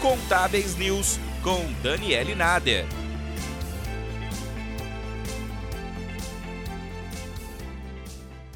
Contábeis News com Daniele Nader.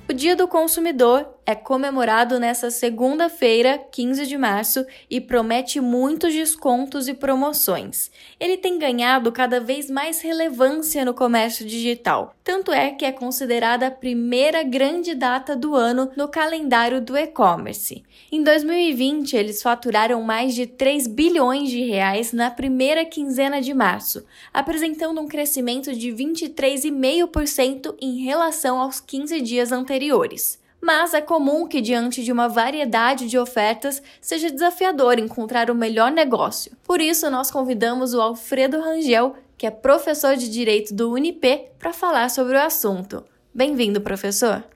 O Dia do Consumidor é comemorado nesta segunda-feira, 15 de março, e promete muitos descontos e promoções. Ele tem ganhado cada vez mais relevância no comércio digital, tanto é que é considerada a primeira grande data do ano no calendário do e-commerce. Em 2020, eles faturaram mais de 3 bilhões de reais na primeira quinzena de março, apresentando um crescimento de 23,5% em relação aos 15 dias anteriores mas é comum que, diante de uma variedade de ofertas, seja desafiador encontrar o melhor negócio. Por isso, nós convidamos o Alfredo Rangel, que é professor de Direito do Unip, para falar sobre o assunto. Bem-vindo, professor!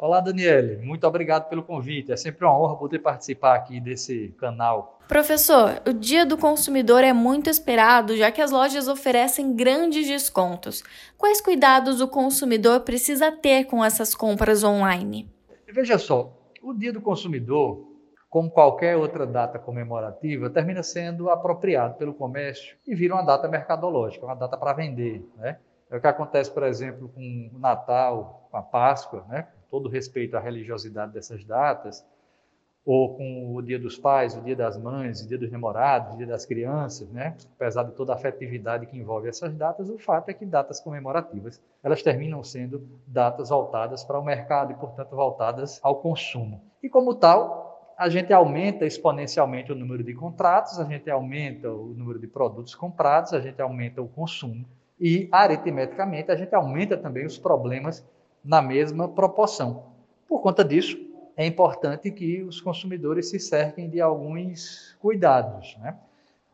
Olá, Daniele. Muito obrigado pelo convite. É sempre uma honra poder participar aqui desse canal. Professor, o Dia do Consumidor é muito esperado, já que as lojas oferecem grandes descontos. Quais cuidados o consumidor precisa ter com essas compras online? Veja só, o Dia do Consumidor, como qualquer outra data comemorativa, termina sendo apropriado pelo comércio e vira uma data mercadológica, uma data para vender. Né? É o que acontece, por exemplo, com o Natal, com a Páscoa, né? Todo respeito à religiosidade dessas datas, ou com o Dia dos Pais, o Dia das Mães, o Dia dos Namorados, o Dia das Crianças, né? Apesar de toda a afetividade que envolve essas datas, o fato é que datas comemorativas, elas terminam sendo datas voltadas para o mercado e, portanto, voltadas ao consumo. E como tal, a gente aumenta exponencialmente o número de contratos, a gente aumenta o número de produtos comprados, a gente aumenta o consumo e aritmeticamente a gente aumenta também os problemas na mesma proporção. Por conta disso, é importante que os consumidores se cerquem de alguns cuidados né,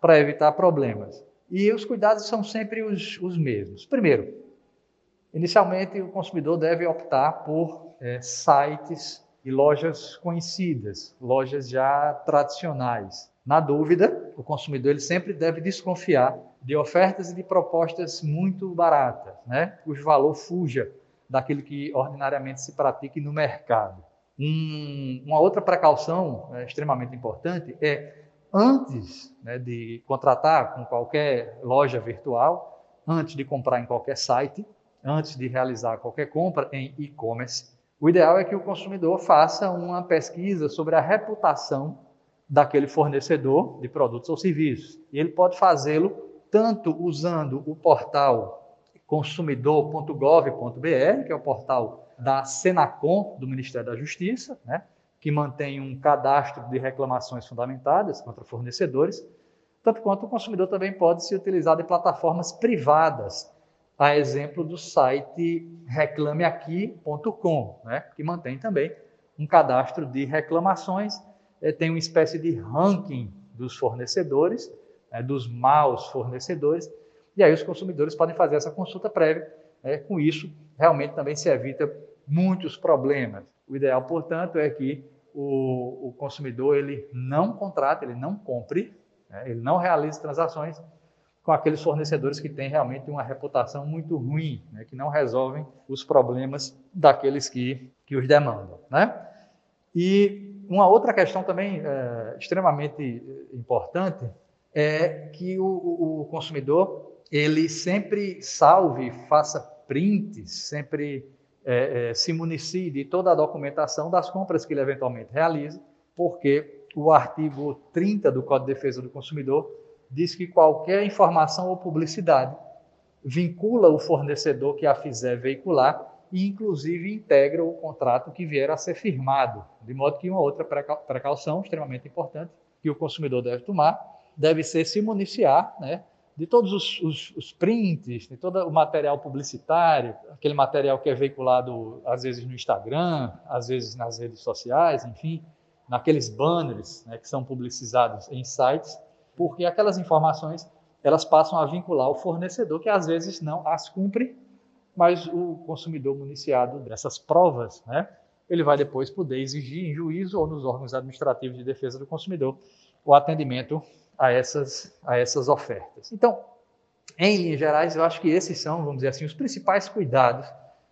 para evitar problemas. E os cuidados são sempre os, os mesmos. Primeiro, inicialmente o consumidor deve optar por é, sites e lojas conhecidas, lojas já tradicionais. Na dúvida, o consumidor ele sempre deve desconfiar de ofertas e de propostas muito baratas, né, cujo valor fuja daquilo que ordinariamente se pratica no mercado. Um, uma outra precaução é, extremamente importante é, antes né, de contratar com qualquer loja virtual, antes de comprar em qualquer site, antes de realizar qualquer compra em e-commerce, o ideal é que o consumidor faça uma pesquisa sobre a reputação daquele fornecedor de produtos ou serviços. E ele pode fazê-lo tanto usando o portal consumidor.gov.br, que é o portal da Senacom, do Ministério da Justiça, né, que mantém um cadastro de reclamações fundamentadas contra fornecedores, tanto quanto o consumidor também pode se utilizar de plataformas privadas, a exemplo do site reclameaqui.com, né, que mantém também um cadastro de reclamações, é, tem uma espécie de ranking dos fornecedores, é, dos maus fornecedores, e aí os consumidores podem fazer essa consulta prévia. Né? Com isso, realmente também se evita muitos problemas. O ideal, portanto, é que o, o consumidor ele não contrate, ele não compre, né? ele não realize transações com aqueles fornecedores que têm realmente uma reputação muito ruim, né? que não resolvem os problemas daqueles que, que os demandam. Né? E uma outra questão também é, extremamente importante é que o, o consumidor ele sempre salve, faça prints, sempre é, é, se municie de toda a documentação das compras que ele eventualmente realiza, porque o artigo 30 do Código de Defesa do Consumidor diz que qualquer informação ou publicidade vincula o fornecedor que a fizer veicular e, inclusive, integra o contrato que vier a ser firmado. De modo que uma outra precaução extremamente importante que o consumidor deve tomar deve ser se municiar né, de todos os, os, os, prints, de todo o material publicitário, aquele material que é veiculado às vezes no Instagram, às vezes nas redes sociais, enfim, naqueles banners né, que são publicizados em sites, porque aquelas informações elas passam a vincular o fornecedor que às vezes não as cumpre, mas o consumidor municiado dessas provas, né, ele vai depois poder exigir em juízo ou nos órgãos administrativos de defesa do consumidor o atendimento a essas, a essas ofertas. Então, em linhas gerais, eu acho que esses são, vamos dizer assim, os principais cuidados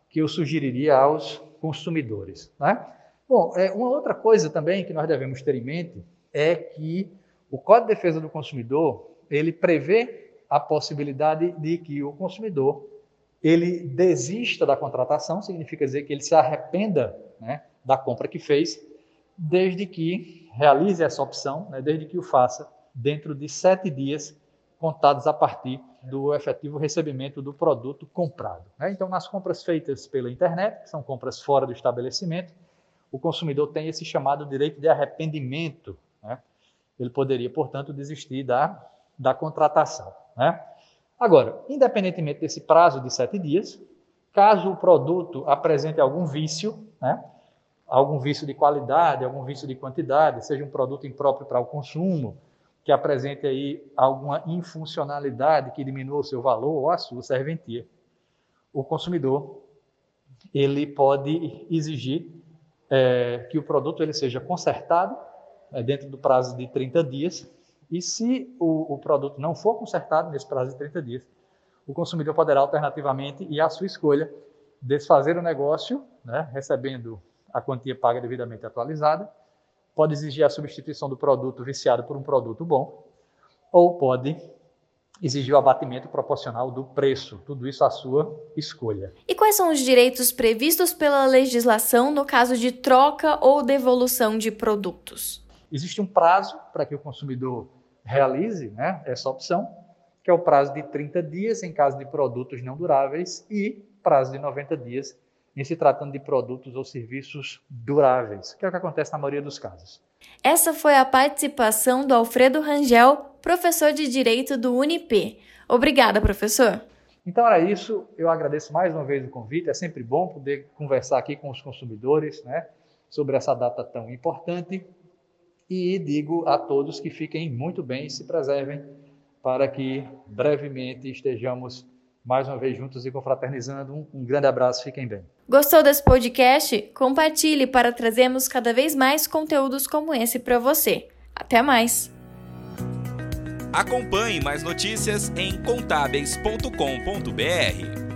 que eu sugeriria aos consumidores. Né? Bom, é, uma outra coisa também que nós devemos ter em mente é que O Código de Defesa do Consumidor, ele prevê a possibilidade de que o consumidor ele desista da contratação, significa dizer que ele se arrependa né, da compra que fez, desde que realize essa opção, né, desde que o faça dentro de sete dias contados a partir do efetivo recebimento do produto comprado. Né? Então, nas compras feitas pela internet, que são compras fora do estabelecimento, o consumidor tem esse chamado direito de arrependimento. Né? Ele poderia, portanto, desistir da, da contratação. Né? Agora, independentemente desse prazo de sete dias, caso o produto apresente algum vício, né? algum vício de qualidade, algum vício de quantidade, seja um produto impróprio para o consumo, que apresente aí alguma infuncionalidade que diminua o seu valor ou a sua serventia, o consumidor ele pode exigir é, que o produto ele seja consertado é, dentro do prazo de 30 dias. E se o, o, produto não for consertado nesse prazo de 30 dias, o consumidor poderá alternativamente e à sua escolha desfazer o negócio, né, recebendo a quantia paga devidamente atualizada pode exigir a substituição do produto viciado por um produto bom, ou pode exigir o abatimento proporcional do preço, tudo isso à sua escolha. E quais são os direitos previstos pela legislação no caso de troca ou devolução de produtos? Existe um prazo para que o consumidor realize né, essa opção, que é o prazo de 30 dias em caso de produtos não duráveis e prazo de 90 dias em se tratando de produtos ou serviços duráveis, que é o que acontece na maioria dos casos. Essa foi a participação do Alfredo Rangel, professor de Direito do Unip. Obrigada, professor. Então era isso, eu agradeço mais uma vez o convite, é sempre bom poder conversar aqui com os consumidores né, sobre essa data tão importante e digo a todos que fiquem muito bem e se preservem para que brevemente estejamos mais uma vez juntos e confraternizando. Um, um grande abraço, fiquem bem. Gostou desse podcast? Compartilhe para trazermos cada vez mais conteúdos como esse para você. Até mais! Acompanhe mais notícias em contábeis.com.br.